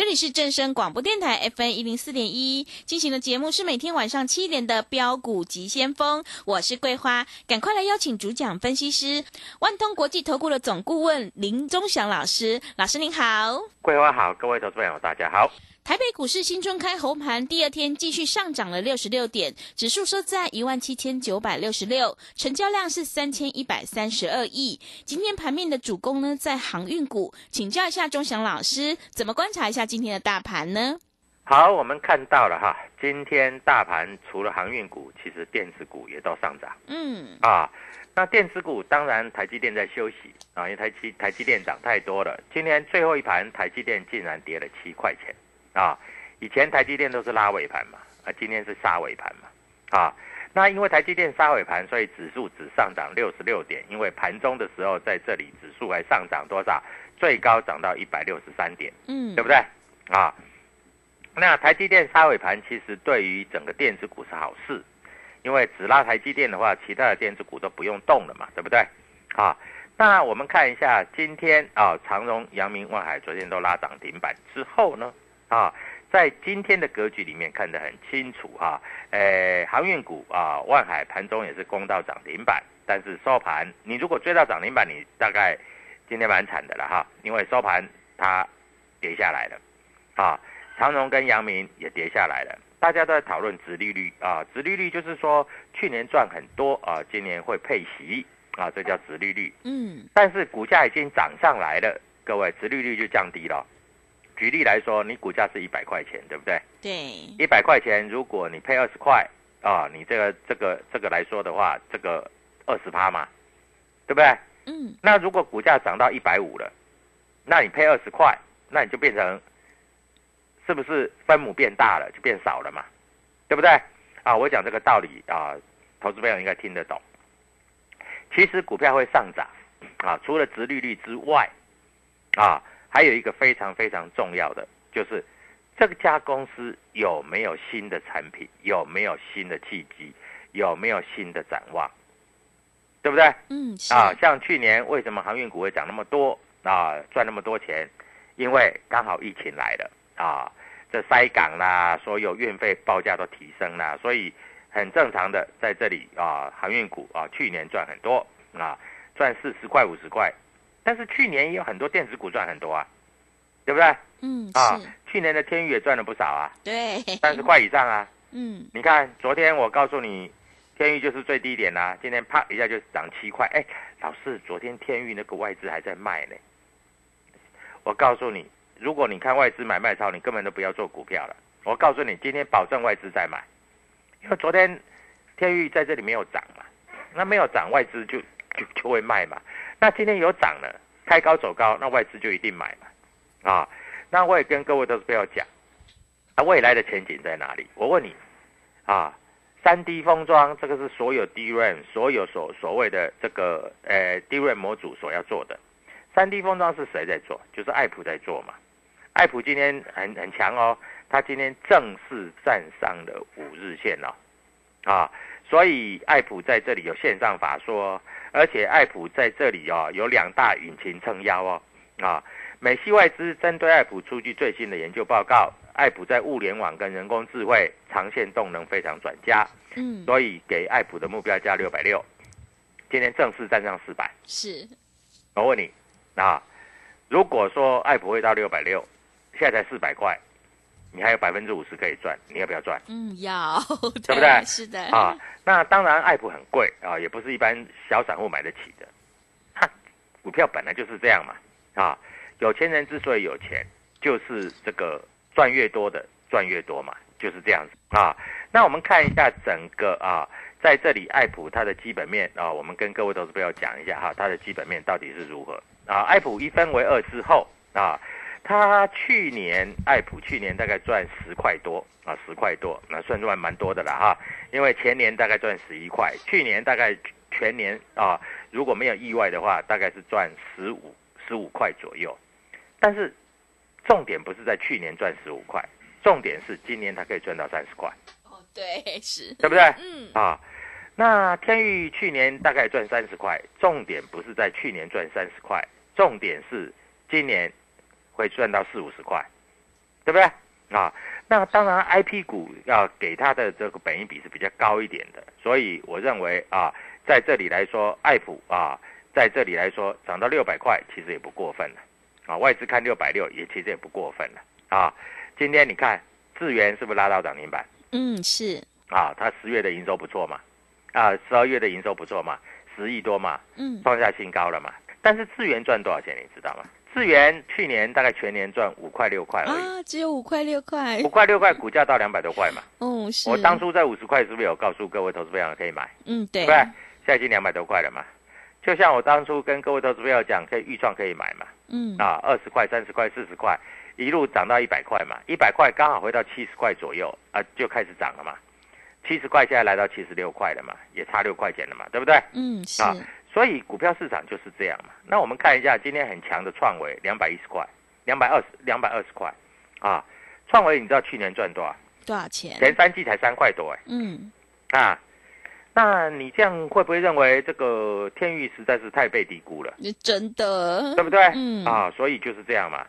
这里是正声广播电台 FM 一零四点一进行的节目是每天晚上七点的标股急先锋，我是桂花，赶快来邀请主讲分析师万通国际投顾的总顾问林忠祥老师，老师您好。桂花好，各位投资朋友大家好。台北股市新春开红盘，第二天继续上涨了六十六点，指数收在一万七千九百六十六，成交量是三千一百三十二亿。今天盘面的主攻呢在航运股，请教一下钟祥老师，怎么观察一下今天的大盘呢？好，我们看到了哈，今天大盘除了航运股，其实电子股也都上涨。嗯，啊，那电子股当然台积电在休息啊，因为台积台积电涨太多了。今天最后一盘，台积电竟然跌了七块钱啊！以前台积电都是拉尾盘嘛，啊，今天是杀尾盘嘛，啊，那因为台积电杀尾盘，所以指数只上涨六十六点，因为盘中的时候在这里指数还上涨多少？最高涨到一百六十三点，嗯，对不对？啊，那台积电杀尾盘其实对于整个电子股是好事，因为只拉台积电的话，其他的电子股都不用动了嘛，对不对？啊，那我们看一下今天啊，长荣、阳明、万海昨天都拉涨停板之后呢，啊，在今天的格局里面看得很清楚哈、呃，航运股啊，万海盘中也是攻到涨停板，但是收盘，你如果追到涨停板，你大概今天蛮惨的了哈，因为收盘它跌下来了，啊，长荣跟阳明也跌下来了，大家都在讨论殖利率啊，殖利率就是说去年赚很多啊，今年会配息啊，这叫殖利率。嗯，但是股价已经涨上来了，各位，殖利率就降低了。举例来说，你股价是一百块钱，对不对？对，一百块钱，如果你配二十块啊，你这个这个这个来说的话，这个二十趴嘛，对不对？嗯，那如果股价涨到一百五了，那你配二十块，那你就变成是不是分母变大了，就变少了嘛，对不对？啊，我讲这个道理啊，投资朋友应该听得懂。其实股票会上涨啊，除了殖利率之外，啊，还有一个非常非常重要的，就是这家公司有没有新的产品，有没有新的契机，有没有新的展望，对不对？嗯，啊，像去年为什么航运股会涨那么多啊，赚那么多钱？因为刚好疫情来了啊，这塞港啦，所有运费报价都提升啦，所以很正常的在这里啊，航运股啊，去年赚很多啊，赚四十块五十块，但是去年也有很多电子股赚很多啊，对不对？嗯，啊，，去年的天宇也赚了不少啊，对，三十块以上啊。嗯，你看，昨天我告诉你，天域就是最低点啦、今天啪一下就涨七块。哎，老师，昨天天域那个外资还在卖呢。我告诉你，如果你看外资买卖超，你根本都不要做股票了。我告诉你，今天保证外资在买，因为昨天天域在这里没有涨嘛，那没有涨，外资就就就会卖嘛。那今天有涨了，开高走高，那外资就一定买嘛。啊，那我也跟各位都是不要讲，啊，未来的前景在哪里？我问你，啊，三 D 封装这个是所有 DRAM 所有所所谓的这个呃 DRAM 模组所要做的，三 D 封装是谁在做？就是爱普在做嘛。爱普今天很很强哦，它今天正式站上了五日线了，啊，所以爱普在这里有线上法说，而且爱普在这里哦有两大引擎撑腰哦，啊，美系外资针对爱普出具最新的研究报告，爱普在物联网跟人工智慧长线动能非常转佳，嗯，所以给爱普的目标价六百六，今天正式站上四百。是，我问你啊，如果说爱普会到六百六，现在才四百块，你还有百分之五十可以赚，你要不要赚嗯，要，对不对是的，啊？那当然，爱普很贵啊，也不是一般小散户买得起的。它股票本来就是这样嘛啊，有钱人之所以有钱，就是这个赚越多的赚越多嘛，就是这样子啊。那我们看一下整个啊，在这里爱普它的基本面啊，我们跟各位投资朋友讲一下哈，它的基本面到底是如何啊？爱普一分为二之后啊。它去年爱普去年大概赚十块多啊，十块多，那算赚蛮多的了哈。因为前年大概赚十一块，去年大概全年啊，如果没有意外的话，大概是赚十五十五块左右。但是重点不是在去年赚十五块，重点是今年它可以赚到三十块，哦，对，是，对不对？嗯，啊，那天域去年大概赚三十块，重点不是在去年赚三十块，重点是今年。会赚到四五十块，对不对啊？那当然，I P 股要给它的这个本益比是比较高一点的，所以我认为啊，在这里来说，爱普啊，在这里来说涨到六百块，其实也不过分了啊。外资看六百六，也其实也不过分了啊。今天你看智源是不是拉到涨停板？嗯，是啊，它十月的营收不错嘛，啊，十二月的营收不错嘛，十亿多嘛，嗯，创下新高了嘛。但是智源赚多少钱，你知道吗？智源去年大概全年赚五块六块而已，啊，只有五块六块五，块六块，股价到两百多块嘛。嗯，是，我当初在五十块是不是有告诉各位投资朋友可以买？嗯，对，对不对？现在已经两百多块了嘛。就像我当初跟各位投资朋友讲，可以预创可以买嘛，嗯，啊，二十块、三十块、四十块，一路涨到一百块嘛，一百块刚好回到七十块左右啊，就开始涨了嘛。七十块现在来到七十六块了嘛，也差六块钱了嘛，对不对？嗯，是，啊所以股票市场就是这样嘛。那我们看一下今天很强的创维，两百一十块，两百二十，两百二十块，啊，创维你知道去年赚多少？多少钱？前三季才三块多哎，嗯，啊，那你这样会不会认为这个天域实在是太被低估了，你真的，对不对？嗯，啊，所以就是这样嘛。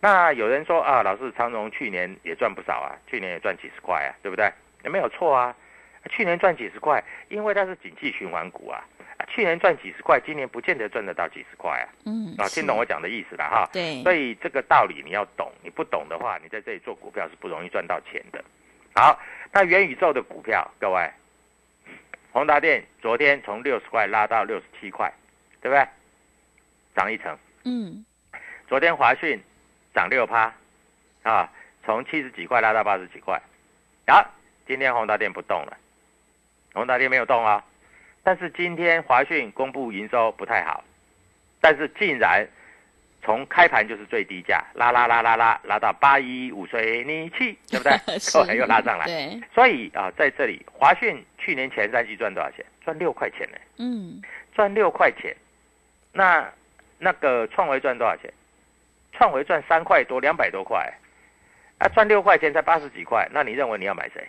那有人说啊，老师长荣去年也赚不少啊，去年也赚几十块啊，对不对？也没有错啊，去年赚几十块，因为它是景气循环股啊。啊去年赚几十块，今年不见得赚得到几十块啊！嗯，啊，听懂我讲的意思了哈？对，所以这个道理你要懂，你不懂的话，你在这里做股票是不容易赚到钱的。好，那元宇宙的股票，各位，宏达电昨天从六十块拉到六十七块，对不对？涨一成。嗯，昨天华讯涨六趴，啊，从七十几块拉到八十几块。好，今天宏达电不动了，宏达电没有动啊。但是今天华讯公布营收不太好，但是竟然从开盘就是最低价，拉拉拉拉拉拉到八一五水泥气，对不对？是 后来又拉上来。对，所以啊，在这里华讯去年前三季赚多少钱？赚六块钱呢，嗯，赚六块钱。那那个创维赚多少钱？创维赚三块多，两百多块，啊，赚六块钱才八十几块，那你认为你要买谁？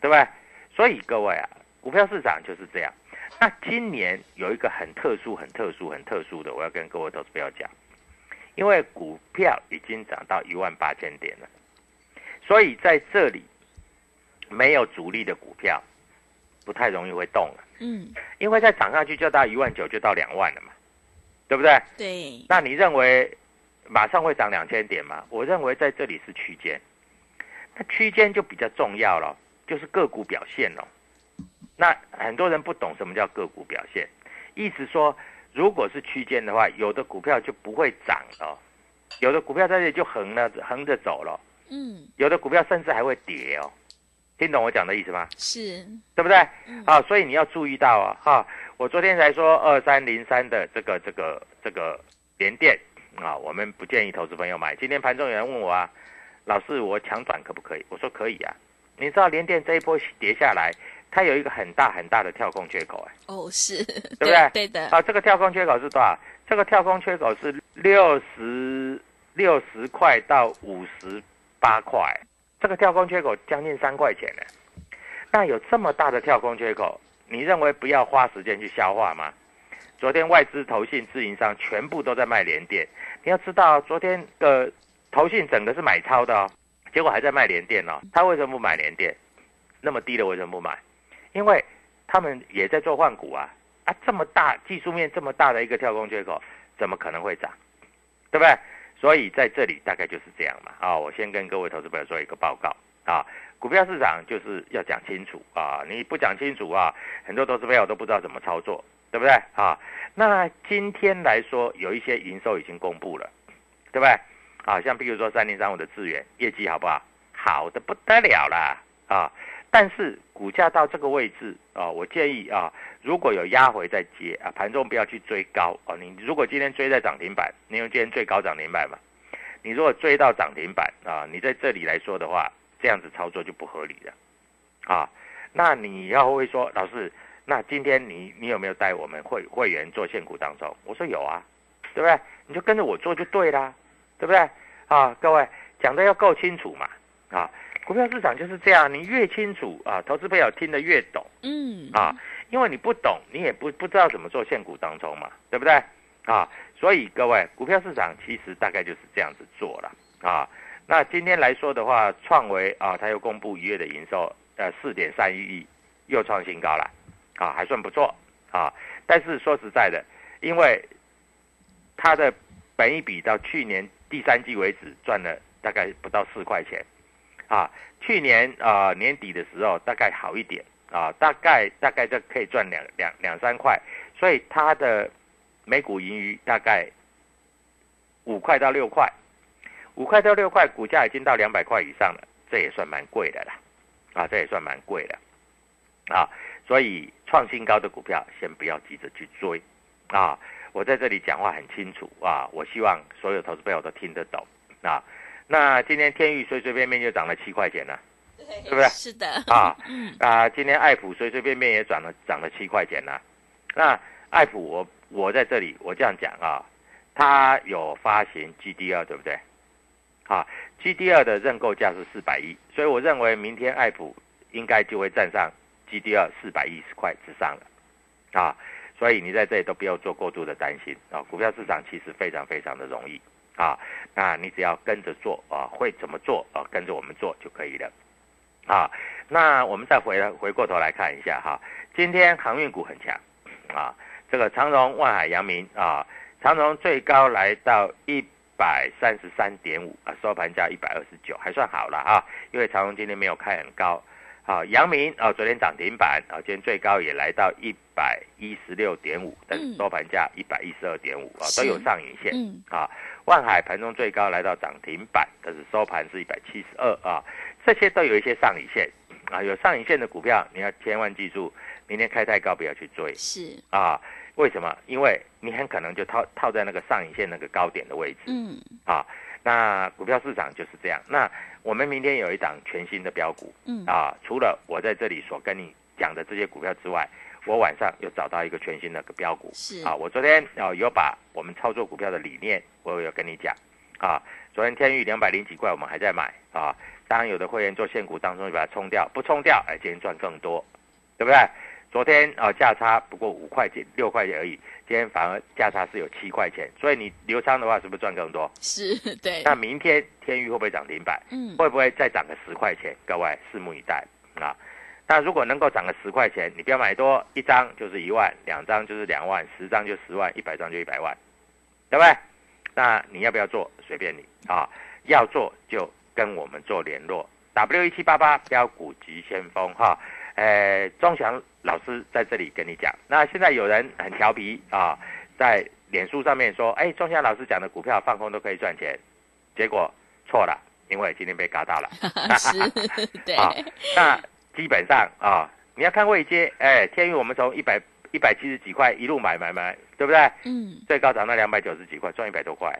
对不对？所以各位啊，股票市场就是这样。那今年有一个很特殊、很特殊、很特殊的，我要跟各位投资朋友讲，因为股票已经涨到一万八千点了，所以在这里没有主力的股票，不太容易会动了。嗯，因为再涨上去就到一万九，就到两万了嘛，对不对？对，那你认为马上会涨两千点吗？我认为在这里是区间，那区间就比较重要了，就是个股表现了。那很多人不懂什么叫个股表现，意思说，如果是区间的话，有的股票就不会涨了，有的股票在这里就横了，横着走了，嗯，有的股票甚至还会跌哦。听懂我讲的意思吗？是，对不对？嗯啊，所以你要注意到啊，哈，我昨天才说二三零三的这个这个这个连电啊，我们不建议投资朋友买。今天盘中有人问我啊，老师我抢短可不可以？我说可以啊。你知道连电这一波跌下来，它有一个很大很大的跳空缺口哎、哦，是，对不对对的，啊，这个跳空缺口是多少？这这个跳空缺口是六十六十块到五十八块，这个跳空缺口将近三块钱呢。那有这么大的跳空缺口，你认为不要花时间去消化吗？昨天外资、投信、自营商全部都在卖联电，你要知道，昨天的投信整个是买超的哦，结果还在卖联电哦。他为什么不买联电？那么低的为什么不买？因为他们也在做换股啊啊！这么大技术面这么大的一个跳空缺口，怎么可能会涨？对不对？所以在这里大概就是这样嘛啊！我先跟各位投资朋友做一个报告啊。股票市场就是要讲清楚啊！你不讲清楚啊，很多投资朋友都不知道怎么操作，对不对啊？那今天来说，有一些营收已经公布了，对不对？啊，像比如说三零三五的资源业绩好不好？好的不得了啦啊！但是股价到这个位置啊，我建议啊，如果有压回再接啊，盘中不要去追高哦。你如果今天追在涨停板，你用今天最高涨停板嘛？你如果追到涨停板啊，你在这里来说的话。这样子操作就不合理了，啊，那你要会说老师，那今天你你有没有带我们会会员做现股当中？我说有啊，对不对？你就跟着我做就对啦，对不对？啊，各位讲的要够清楚嘛，啊，股票市场就是这样，你越清楚啊，投资朋友听得越懂，嗯，啊，因为你不懂，你也不不知道怎么做现股当中嘛，对不对？啊，所以各位股票市场其实大概就是这样子做了，啊。那今天来说的话，创维啊，它又公布一月的营收，呃，四点三一亿，又创新高了，啊，还算不错啊。但是说实在的，因为它的本一比到去年第三季为止赚了大概不到四块钱，啊，去年啊年底的时候大概好一点啊，大概大概就可以赚两两两三块，所以它的每股盈余大概五块到六块。五块到六块，股价已经到两百块以上了，这也算蛮贵的啦，啊，这也算蛮贵的，啊，所以创新高的股票先不要急着去追，啊，我在这里讲话很清楚啊，我希望所有投资朋友都听得懂，啊，那今天天域随随便便就涨了七块钱了，对不是？是的，啊，啊，今天爱普随随便便也涨了涨了七块钱了，那爱普我我在这里我这样讲啊，它有发行 GDR 对不对？啊，G D 二的认购价是四百亿，所以我认为明天爱普应该就会站上 G D 二四百一十块之上了，啊，所以你在这里都不要做过度的担心啊，股票市场其实非常非常的容易啊，那你只要跟着做啊，会怎么做啊，跟着我们做就可以了，啊，那我们再回来回过头来看一下哈，今天航运股很强啊，这个长荣、万海、阳明啊，长荣最高来到一。百三十三点五啊，收盘价一百二十九，还算好了啊。因为长荣今天没有开很高，啊，阳明啊，昨天涨停板啊，今天最高也来到一百一十六点五，但是收盘价一百一十二点五啊，都有上影线啊。万海盘中最高来到涨停板，但是收盘是一百七十二啊，这些都有一些上影线啊，有上影线的股票，你要千万记住，明天开太高不要去追，是啊。为什么？因为你很可能就套套在那个上影线那个高点的位置。嗯。啊，那股票市场就是这样。那我们明天有一档全新的标股。嗯。啊，除了我在这里所跟你讲的这些股票之外，我晚上又找到一个全新的个标股。是。啊，我昨天啊有把我们操作股票的理念，我有跟你讲。啊，昨天天域两百零几块，我们还在买。啊，当然有的会员做现股当中就把它冲掉，不冲掉，哎，今天赚更多，对不对？昨天啊价差不过五块钱六块钱而已，今天反而价差是有七块钱，所以你留仓的话是不是赚更多？是对。那明天天域会不会涨停板？嗯，会不会再涨个十块钱？各位拭目以待啊！那如果能够涨个十块钱，你不要买多，一张就是一万，两张就是两万，十张就十万，一百张就一百万，对不对？那你要不要做？随便你啊！要做就跟我们做联络，W 一七八八标股急先锋哈。呃，钟祥老师在这里跟你讲，那现在有人很调皮啊，在脸书上面说，哎，钟祥老师讲的股票放空都可以赚钱，结果错了，因为今天被嘎到了。是，对。啊，那基本上啊，你要看位阶，哎，天宇我们从一百一百七十几块一路买买买，对不对？嗯。最高涨到两百九十几块，赚一百多块，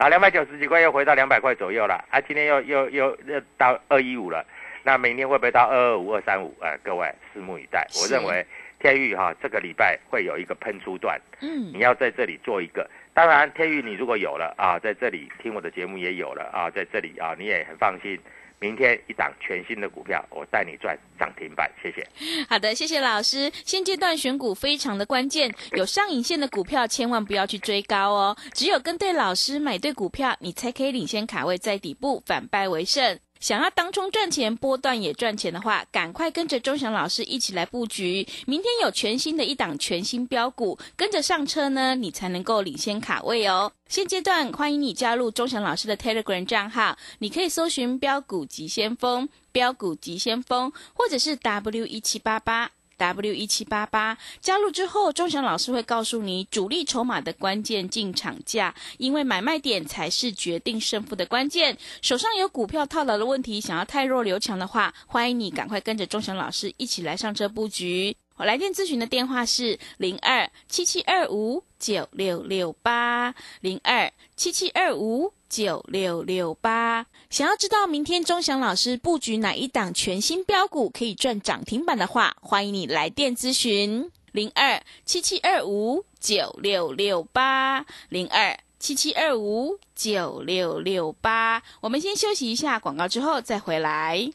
啊，两百九十几块又回到两百块左右了，啊，今天又又又又到二一五了。那明天会不会到二二五二三五？啊，各位拭目以待。我认为天域哈，这个礼拜会有一个喷出段，嗯你要在这里做一个。当然，天域你如果有了啊，在这里听我的节目也有了啊，在这里啊，你也很放心。明天一档全新的股票，我带你赚涨停板，谢谢。好的，谢谢老师。现阶段选股非常的关键，有上影线的股票千万不要去追高哦。只有跟对老师，买对股票，你才可以领先卡位在底部，反败为胜。想要当中赚钱，波段也赚钱的话，赶快跟着钟祥老师一起来布局。明天有全新的一档全新标股，跟着上车呢，你才能够领先卡位哦。现阶段欢迎你加入钟祥老师的 Telegram 账号，你可以搜寻“标股急先锋”、“标股急先锋”，或者是 W 一七八八。W 一七八八加入之后，钟祥老师会告诉你主力筹码的关键进场价，因为买卖点才是决定胜负的关键。手上有股票套牢的问题，想要太弱留强的话，欢迎你赶快跟着钟祥老师一起来上车布局。我来电咨询的电话是零二七七二五九六六八零二七七二五九六六八。想要知道明天钟祥老师布局哪一档全新标股可以赚涨停板的话，欢迎你来电咨询零二七七二五九六六八零二七七二五九六六八。我们先休息一下广告，之后再回来。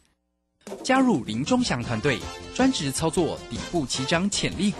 加入林钟祥团队，专职操作底部起涨潜力股，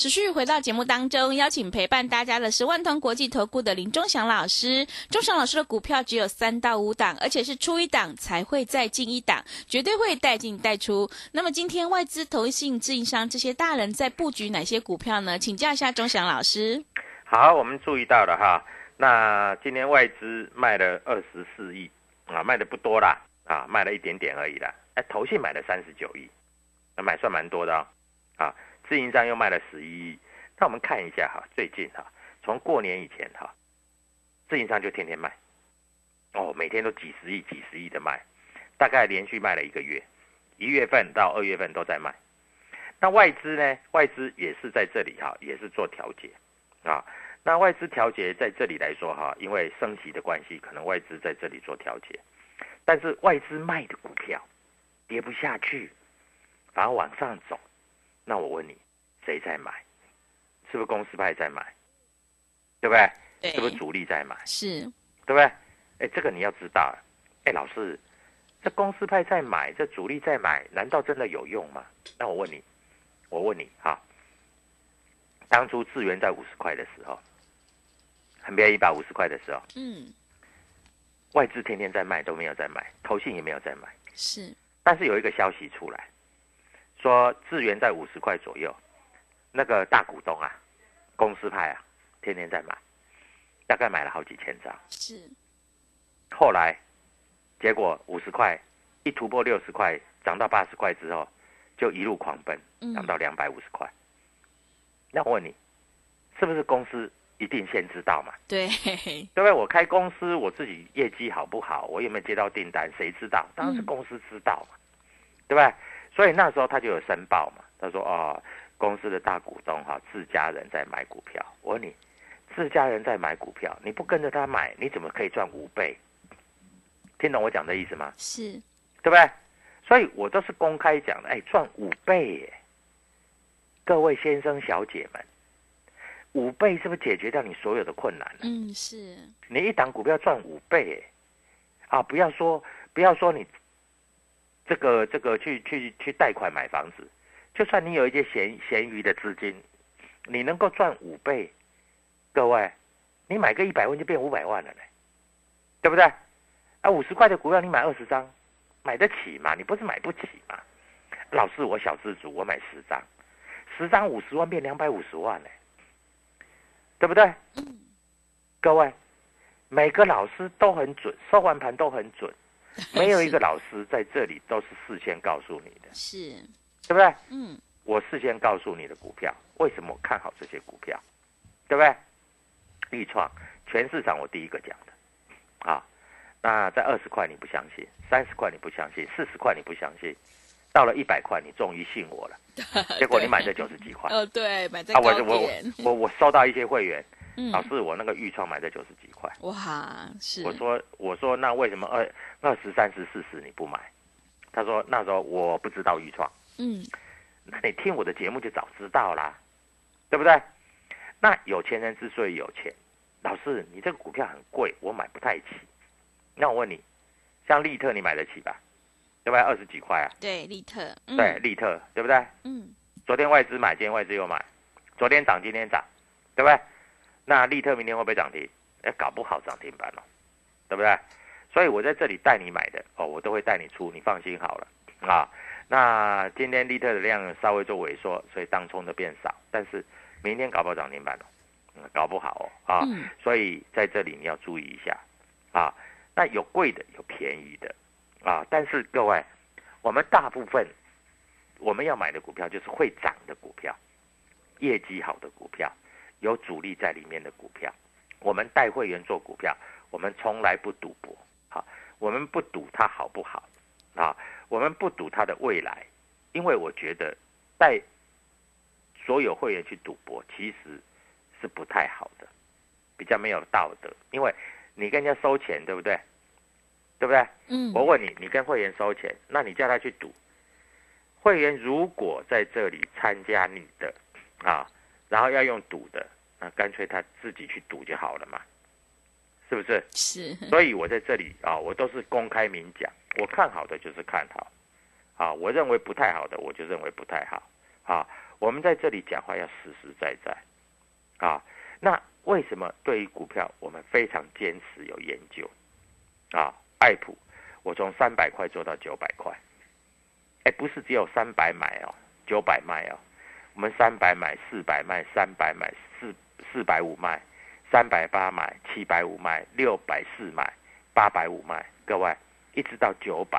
持续回到节目当中，邀请陪伴大家的是万通国际投顾的林忠祥老师。忠祥老师的股票只有三到五档，而且是出一档才会再进一档，绝对会带进带出。那么今天外资、投信、自营商这些大人在布局哪些股票呢？请教一下忠祥老师。好，我们注意到了哈，那今天外资卖了二十四亿啊，卖的不多啦啊，卖了一点点而已啦。哎，投信买了三十九亿，那买算蛮多的哦啊。自营商又卖了十一亿，那我们看一下哈，最近哈，从过年以前哈，自营商就天天卖，哦，每天都几十亿、几十亿的卖，大概连续卖了一个月，一月份到二月份都在卖。那外资呢？外资也是在这里哈，也是做调节啊。那外资调节在这里来说哈，因为升息的关系，可能外资在这里做调节，但是外资卖的股票跌不下去，反而往上走。那我问你，谁在买？是不是公司派在买？对不对？对是不是主力在买？是对不对？哎，这个你要知道。哎，老师，这公司派在买，这主力在买，难道真的有用吗？那我问你，我问你哈，当初智源在五十块的时候，很便宜吧？五十块的时候，嗯外资天天在卖，都没有在买，投信也没有在买。是但是有一个消息出来，说智源在五十块左右，那个大股东啊，公司派啊，天天在买，大概买了好几千张。是后来，结果五十块一突破六十块，涨到八十块之后，就一路狂奔，嗯涨到两百五十块。那我问你，是不是公司一定先知道嘛？对对不对？我开公司，我自己业绩好不好，我有没有接到订单，谁知道？当然是公司知道嘛，对不对？所以那时候他就有申报嘛，他说哦，公司的大股东哈、自家人在买股票。我问你，自家人在买股票，你不跟着他买，你怎么可以赚五倍？听懂我讲的意思吗？是对不对？所以我都是公开讲的，哎，赚五倍耶！各位先生小姐们，五倍是不是解决掉你所有的困难了？嗯是你一档股票赚五倍耶，啊，不要说不要说你这个这个去去去贷款买房子，就算你有一些闲闲余的资金，你能够赚五倍，各位，你买个一百万就变五百万了呢，对不对？啊，五十块的股票你买二十张，买得起嘛？你不是买不起嘛？老师，我小资主，我买十张，十张五十万变两百五十万呢，对不对？各位，每个老师都很准，收完盘都很准，没有一个老师在这里都是事先告诉你的，是。对不对？嗯。我事先告诉你的股票，为什么我看好这些股票，对不对？立创，全市场我第一个讲的，啊，那在二十块你不相信，三十块你不相信，四十块你不相信，到了一百块你终于信我了，结果你买在九十几块，哦，对，买在啊，高我我，我我收到一些会员，嗯老师我那个预创买在九十几块，哇，是，我说我说那为什么二二十三十四十你不买？他说那时候我不知道预创。嗯，那你听我的节目就早知道啦，对不对？那有钱人之所以有钱，老师，你这个股票很贵，我买不太起。那我问你，像利特你买得起吧？对不对？二十几块啊，对，利特，嗯对，，利特对不对？嗯，昨天外资买，今天外资又买，昨天涨，今天涨，对不对？那利特明天会不会涨停？哎，搞不好涨停板哦，对不对？所以我在这里带你买的哦，我都会带你出，你放心好了啊。那今天利特的量稍微做萎缩，所以当冲的变少，但是明天搞不好涨停板哦，嗯搞不好哦啊。嗯所以在这里你要注意一下啊。那有贵的，有便宜的啊，但是各位，我们大部分我们要买的股票就是会涨的股票，业绩好的股票，有主力在里面的股票。我们带会员做股票，我们从来不赌博，好，我们不赌它好不好，啊，我们不赌它的未来，因为我觉得带所有会员去赌博其实是不太好的，比较没有道德，因为你跟人家收钱，对不对？对不对？嗯，我问你，你跟会员收钱，那你叫他去赌，会员如果在这里参加你的啊，然后要用赌的，那干脆他自己去赌就好了嘛，是不是？是，所以我在这里啊，我都是公开明讲，我看好的就是看好，啊，我认为不太好的我就认为不太好，啊，我们在这里讲话要实实在在，啊，那为什么对于股票我们非常坚持有研究，啊，爱普，我从三百块做到九百块，哎，不是只有三百买哦，九百卖哦，我们三百买，四百卖，三百买，四四百五卖。三百八买，七百五卖，六百四买，八百五卖，各位一直到九百，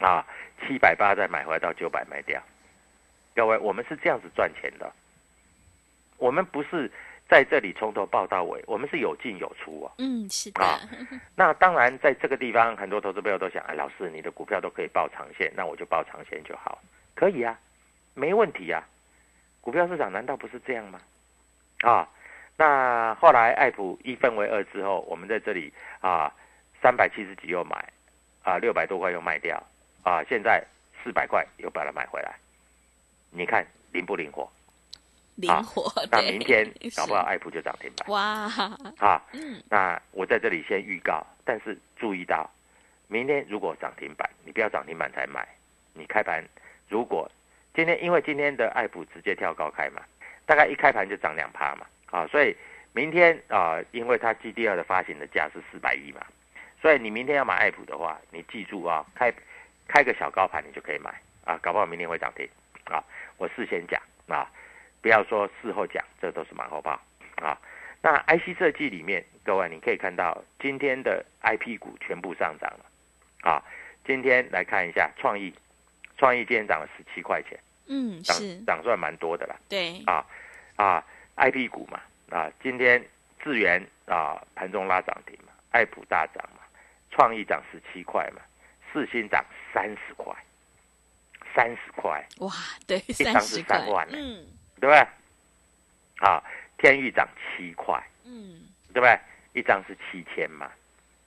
啊，七百八再买回来到九百卖掉，各位我们是这样子赚钱的，我们不是在这里从头报到尾，我们是有进有出哦。嗯，是啊的，那当然，在这个地方，很多投资朋友都想，哎，老师，你的股票都可以报长线，那我就报长线就好，可以啊，没问题啊。股票市场难道不是这样吗？啊，那后来爱普一分为二之后，我们在这里啊，三百七十几又买，啊，六百多块又卖掉，啊，现在四百块又把它买回来，你看灵不灵活？灵活，对那明天搞不好是爱普就涨停板。哇，啊，嗯，那我在这里先预告，但是注意到，明天如果涨停板，你不要涨停板才买，你开盘如果今天因为今天的爱普直接跳高开嘛，大概一开盘就涨两趴嘛，啊，所以明天啊、因为它 G D 二的发行的价是四百亿嘛，所以你明天要买爱普的话，你记住啊，开开个小高盘你就可以买啊，搞不好明天会涨停啊，我事先讲啊，不要说事后讲，这都是马后炮啊。那 IC 设计里面，各位你可以看到今天的 IP 股全部上涨了啊。今天来看一下创意，创意今天涨了十七块钱，嗯，涨是，涨算蛮多的啦对，啊啊！IP 股嘛啊，今天智源啊盘中拉涨停嘛，爱普大涨嘛，创意涨十七块嘛，四星涨三十块，三十块，哇，对，一三张是十三万，呢嗯对不对？啊，天域涨七块。嗯，对不对？一张是七千嘛，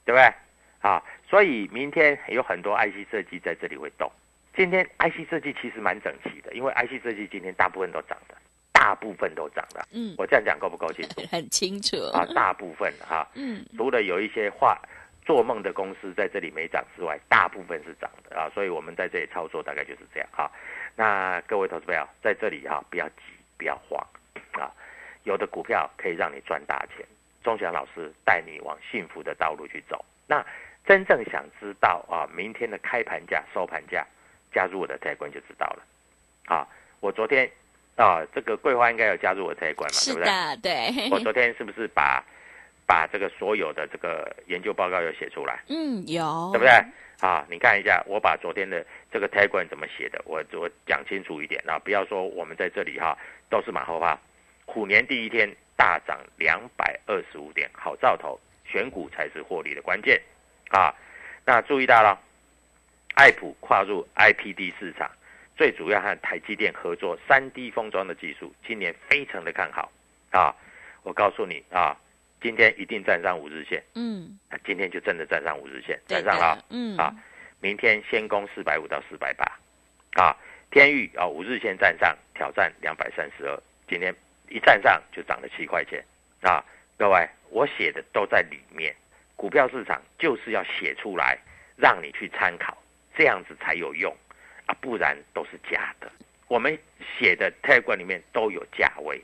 对不对？啊，所以明天有很多 IC 设计在这里会动。今天 IC 设计其实蛮整齐的，因为 IC 设计今天大部分都涨的，大部分都涨的。嗯，我这样讲够不够清楚 很清楚，啊？大部分哈、嗯，除了有一些画做梦的公司在这里没涨之外，大部分是涨的啊。所以我们在这里操作大概就是这样哈、那各位投资朋友在这里哈、不要急，不要慌啊。有的股票可以让你赚大钱，钟祥老师带你往幸福的道路去走。那真正想知道啊，明天的开盘价、收盘价，加入我的财官就知道了。啊，我昨天啊，这个桂花应该有加入我的财官嘛，对是不对？对，我昨天是不是把把这个所有的这个研究报告有写出来，嗯，有，对不对？啊，你看一下，我把昨天的这个 tag 怎么写的，我我讲清楚一点啊，不要说我们在这里哈、都是马后炮虎年第一天大涨两百二十五点，好兆头，选股才是获利的关键啊！那注意到了，爱普跨入 IPD 市场，最主要和台积电合作三 D 封装的技术，今年非常的看好。啊！我告诉你啊，今天一定站上五日线，嗯，啊，今天就真的站上五日线，站上了，嗯，啊，明天先攻四百五到四百八，啊，天域啊五日线站上挑战两百三十二，今天一站上就涨了七块钱，啊，各位，我写的都在里面，股票市场就是要写出来，让你去参考，这样子才有用，啊，不然都是假的。我们写的 t a g 里面都有价位，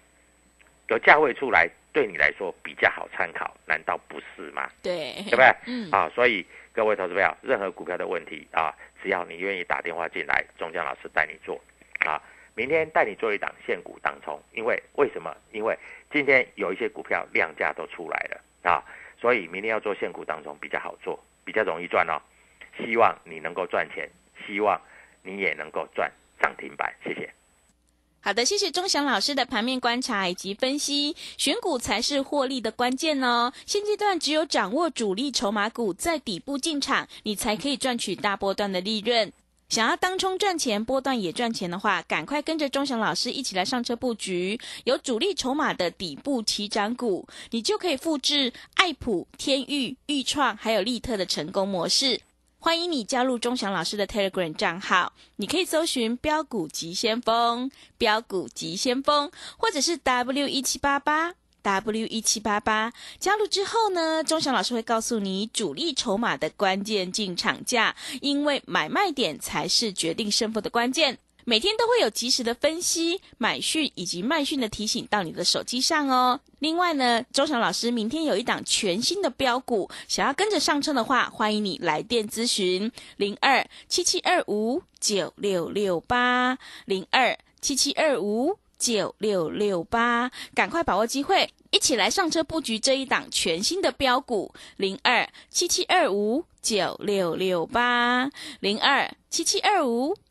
有价位出来，对你来说比较好参考，难道不是吗？对，对不对？嗯，啊，所以各位投资朋友，任何股票的问题啊，只要你愿意打电话进来，钟江老师带你做啊。明天带你做一档现股当冲，因为为什么？因为今天有一些股票量价都出来了啊，所以明天要做现股当冲比较好做，比较容易赚哦。希望你能够赚钱，希望你也能够赚涨停板，谢谢。好的，谢谢钟祥老师的盘面观察以及分析，选股才是获利的关键哦。现阶段只有掌握主力筹码股在底部进场，你才可以赚取大波段的利润。想要当冲赚钱，波段也赚钱的话，赶快跟着钟祥老师一起来上车布局，有主力筹码的底部起涨股，你就可以复制爱普、天域、裕创还有利特的成功模式。欢迎你加入钟祥老师的 Telegram 账号，你可以搜寻“标股急先锋”、“标股急先锋”，或者是 W 一七八八 W 一七八八。加入之后呢，钟祥老师会告诉你主力筹码的关键进场价，因为买卖点才是决定胜负的关键。每天都会有及时的分析、买讯以及卖讯的提醒到你的手机上哦。另外呢，周祥老师明天有一档全新的标股，想要跟着上车的话，欢迎你来电咨询零二七七二五九六六八零二七七二五九六六八，赶快把握机会，一起来上车布局这一档全新的标股零二七七二五九六六八零二七七二五。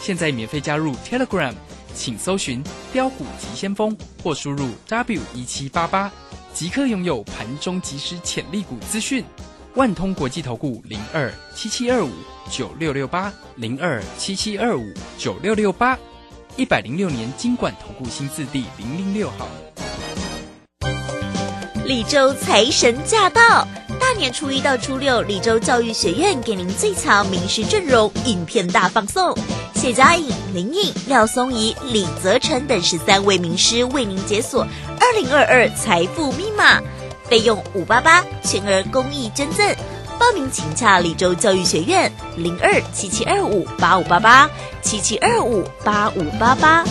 现在免费加入 Telegram，请搜寻“标股急先锋”或输入 W 一七八八，即刻拥有盘中即时潜力股资讯。万通国际投顾零二七七二五九六六八零二七七二五九六六八，一百零六年经管投顾新字第零零六号。李州财神驾到！大年初一到初六，李州教育学院给您最强名师阵容，影片大放送。谢佳颖、林颖、廖松怡、李泽成等十三位名师为您解锁二零二二财富密码，费用五八八，全额公益捐赠。报名请洽李州教育学院零二七七二五八五八八七七二五八五八八。